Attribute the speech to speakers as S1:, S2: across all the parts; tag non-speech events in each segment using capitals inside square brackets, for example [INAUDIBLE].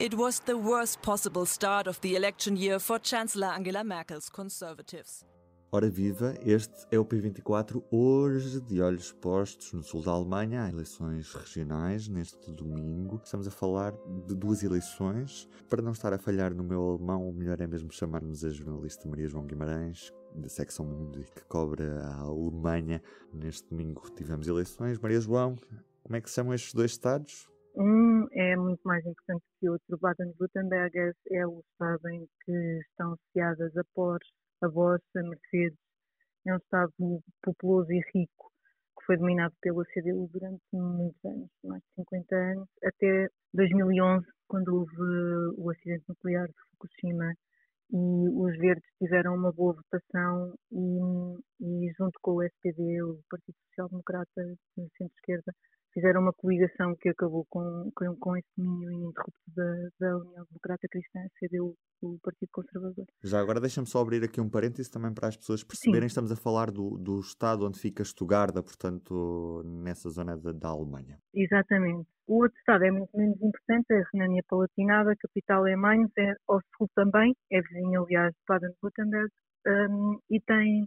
S1: It was the worst possible start of the election year for Chancellor Angela Merkel's Conservatives.
S2: Ora viva, este é o P24, hoje de olhos postos no sul da Alemanha, há eleições regionais neste domingo. Estamos a falar de duas eleições. Para não estar a falhar no meu alemão, o melhor é mesmo chamar-nos a jornalista Maria João Guimarães, da secção Mundo, que cobra a Alemanha. Neste domingo tivemos eleições. Maria João, como é que se chamam estes dois estados?
S3: Um é muito mais importante que o outro. Baden-Württemberg é o estado em que estão associadas a Porsche a vossa Mercedes, é um Estado populoso e rico que foi dominado pela CDU durante muitos anos, mais de 50 anos, até 2011, quando houve o acidente nuclear de Fukushima e os verdes tiveram uma boa votação e, e junto com o SPD, o Partido Social Democrata de centro-esquerda, fizeram uma coligação que acabou com, com, com esse domínio ininterrupto da, da União Democrata Cristã, CDU, o Partido Conservador.
S2: Já agora deixa-me só abrir aqui um parêntese também para as pessoas perceberem, Sim. estamos a falar do, do estado onde fica Estugarda, portanto, nessa zona da, da Alemanha.
S3: Exatamente. O outro estado é muito menos importante, é a Renânia Palatinada, a capital é Mainz, é ao sul também, é vizinho, aliás, de Baden-Württemberg, um, e tem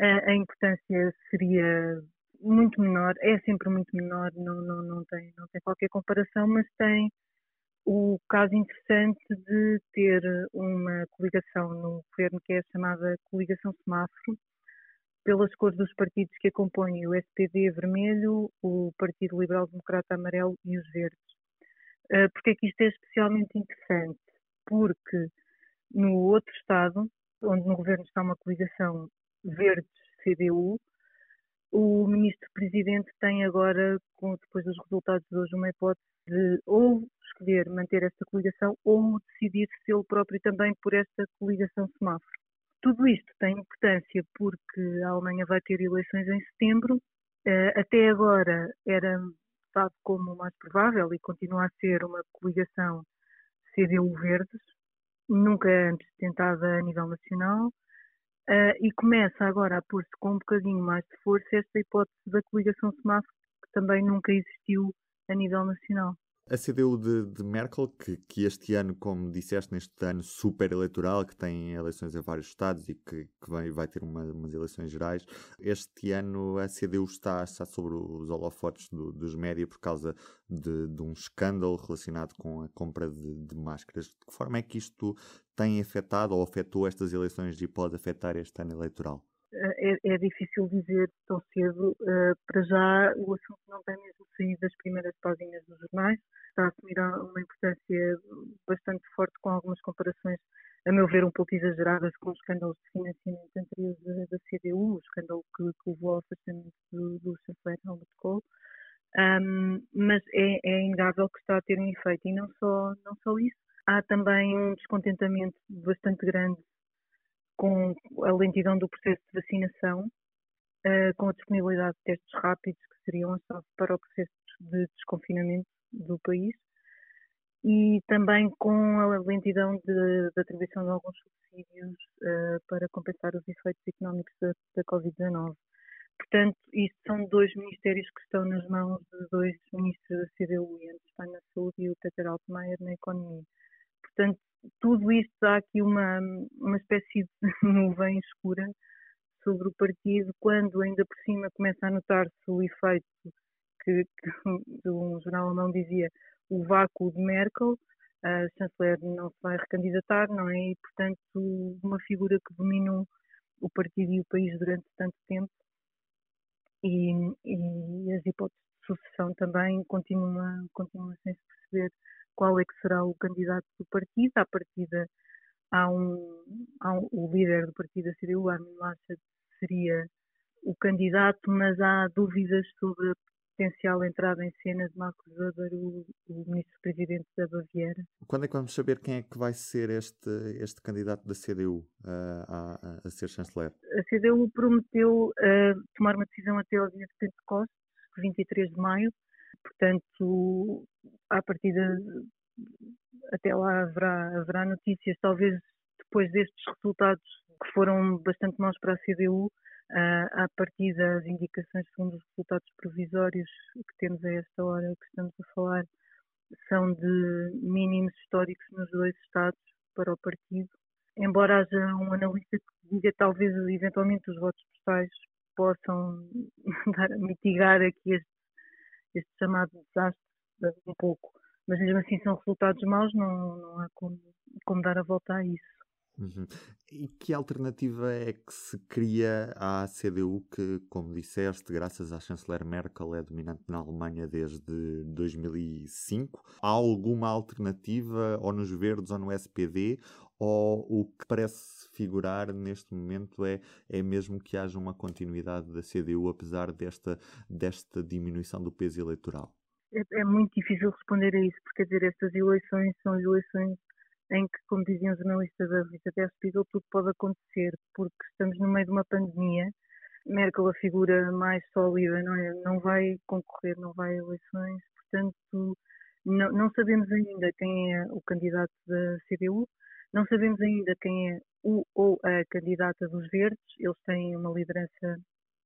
S3: a, a importância seria muito menor, é sempre muito menor, não, não, não, tem, não tem qualquer comparação, mas tem o caso interessante de ter uma coligação no governo que é a chamada coligação semáforo, pelas cores dos partidos que acompanham o SPD vermelho, o Partido Liberal Democrata amarelo e os verdes. Uh, porque é que isto é especialmente interessante? Porque no outro Estado, onde no governo está uma coligação verdes-CDU, o ministro-presidente tem agora, depois dos resultados de hoje, uma hipótese de ou escolher manter esta coligação ou decidir se ele próprio também por esta coligação semáforo. Tudo isto tem importância porque a Alemanha vai ter eleições em setembro. Eh, até agora era dado como o mais provável e continua a ser uma coligação CDU-Verdes, nunca antes tentada a nível nacional. Uh, e começa agora a pôr-se com um bocadinho mais de força esta hipótese da coligação semáforo, que também nunca existiu a nível nacional.
S2: A CDU de, de Merkel, que, que, este ano, como disseste, neste ano super eleitoral, que tem eleições em vários estados e que, que vai, vai ter uma, umas eleições gerais, este ano a CDU está, está sobre os holofotes do, dos média por causa de, de, um escândalo relacionado com a compra de, de, máscaras. De que forma é que isto tem afetado ou afetou estas eleições e pode afetar este ano eleitoral?
S3: É, é, difícil dizer tão cedo. Uh, para já, o assunto não tem mesmo saído das primeiras páginas dos jornais. Está a assumir uma importância bastante forte, com algumas comparações, a meu ver, um pouco exageradas com os escândalos de financiamento anteriores da, CDU, o escândalo que, que levou ao afastamento do, do chanceler Helmut Kohl. Um, mas é, é inegável que está a ter um efeito. E não só, não só isso, há também um descontentamento bastante grande com a lentidão do processo de vacinação, uh, com a disponibilidade de testes rápidos que seriam a chave para o processo de desconfinamento do país e também com a lentidão de atribuição de alguns subsídios uh, para compensar os efeitos económicos da, da Covid-19. Portanto, isto são dois ministérios que estão nas mãos de dois ministros da CDU, antes está na Saúde e o Peter Altmaier na Economia. Portanto, tudo isto dá aqui uma, uma espécie de [LAUGHS] nuvem escura sobre o partido, quando ainda por cima começa a notar-se o efeito que, que [LAUGHS] um jornal alemão dizia, o vácuo de Merkel, a chanceler não se vai recandidatar, não é? E, portanto, uma figura que dominou o partido e o país durante tanto tempo e, e as hipóteses de sucessão também continuam, sem se perceber qual é que será o candidato do partido. À partida, há um, há um o líder do partido, a CDU, Armin Laschet, seria o candidato, mas há dúvidas sobre potencial entrada em cena de Marco Zuber, o, o ministro-presidente da Baviera.
S2: Quando é que vamos saber quem é que vai ser este, este candidato da CDU uh, a, a, a, ser chanceler?
S3: A CDU prometeu uh, tomar uma decisão até ao dia de Pentecostes, 23 de maio, portanto, à partida, até lá haverá, haverá notícias, talvez depois destes resultados que foram bastante maus para a CDU, à partida, as indicações segundo os resultados provisórios que temos a esta hora que estamos a falar são de mínimos históricos nos dois Estados para o partido. Embora haja um analista que diga talvez eventualmente os votos postais possam [LAUGHS] dar, mitigar aqui este, este chamado desastre um pouco. Mas mesmo assim são resultados maus, não, não há como, como dar a volta a isso.
S2: Uhum. E que alternativa é que se cria à CDU, que, como disseste, graças à chanceler Merkel, é dominante na Alemanha desde 2005? Há alguma alternativa, ou nos Verdes ou no SPD? Ou o que parece figurar neste momento é, é mesmo que haja uma continuidade da CDU, apesar desta, desta diminuição do peso eleitoral?
S3: É, é muito difícil responder a isso, porque quer dizer, estas eleições são eleições em que, como diziam jornalistas da revista Der Spiegel, tudo pode acontecer, porque estamos no meio de uma pandemia. Merkel, a figura mais sólida, não, é? não vai concorrer, não vai a eleições, portanto, não, não sabemos ainda quem é o candidato da CDU, não sabemos ainda quem é o ou a candidata dos Verdes, eles têm uma liderança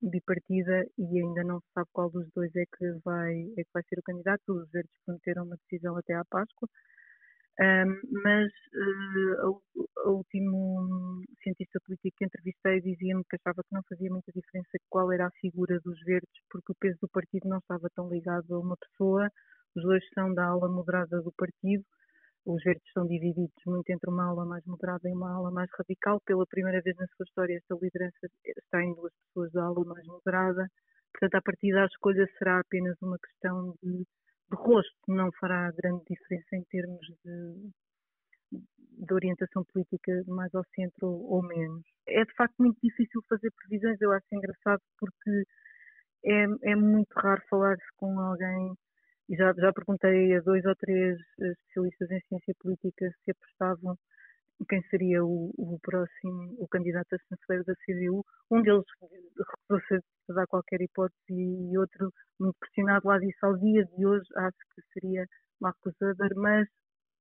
S3: bipartida e ainda não se sabe qual dos dois é que vai, é que vai ser o candidato. Os Verdes prometeram uma decisão até à Páscoa. Um, mas uh, o, último cientista político que entrevistei dizia-me que achava que não fazia muita diferença qual era a figura dos verdes, porque o peso do partido não estava tão ligado a uma pessoa. Os dois são da ala moderada do partido. Os verdes são divididos muito entre uma ala mais moderada e uma ala mais radical. Pela primeira vez na sua história, esta liderança está em duas pessoas da ala mais moderada. Portanto, a partir da escolha será apenas uma questão de de rosto não fará grande diferença em termos orientação política mais ao centro ou menos. É de facto muito difícil fazer previsões, eu acho engraçado porque é, é muito raro falar-se com alguém, e já, já perguntei a dois ou três especialistas em ciência política se apostavam quem seria o, o próximo, o candidato a chanceler da CDU. Um deles recusou-se a dar qualquer hipótese e outro, muito pressionado, lá disse ao dia de hoje, acho que seria Marcos Weber, mas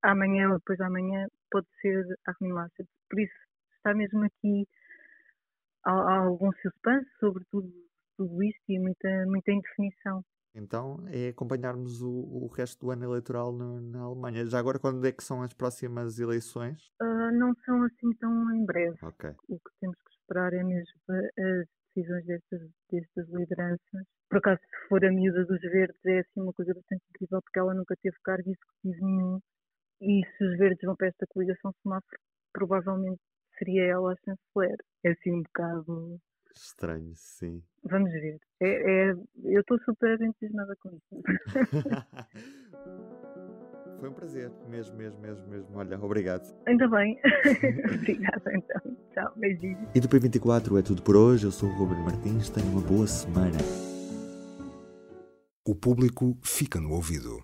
S3: amanhã ou depois de amanhã pode ser Armin Laschet. Por isso está mesmo aqui há, há algum suspense sobre tudo, tudo isto e muita, muita indefinição.
S2: Então é acompanharmos o, o resto do ano eleitoral no, na Alemanha. Já agora, quando é que são as próximas eleições?
S3: Uh, não são assim tão em breve.
S2: Okay.
S3: O que temos que esperar é mesmo as decisões destas, destas lideranças. Por acaso, se for a miúda dos verdes, é assim uma coisa bastante incrível, porque ela nunca teve cargo executivo nenhum. E se os verdes vão para esta coligação semáforo, provavelmente seria ela a chanceler. É assim um bocado
S2: Estranho, sim.
S3: Vamos ver. É, é eu estou super entusiasmada com isso. [LAUGHS]
S2: Foi um prazer, mesmo, mesmo, mesmo, mesmo. Olha, obrigado.
S3: Ainda bem. [LAUGHS] Obrigada, então. Tchau, beijinhos.
S2: E do P24 é tudo por hoje. Eu sou o Ruben Martins. Tenha uma boa semana.
S4: O público fica no ouvido.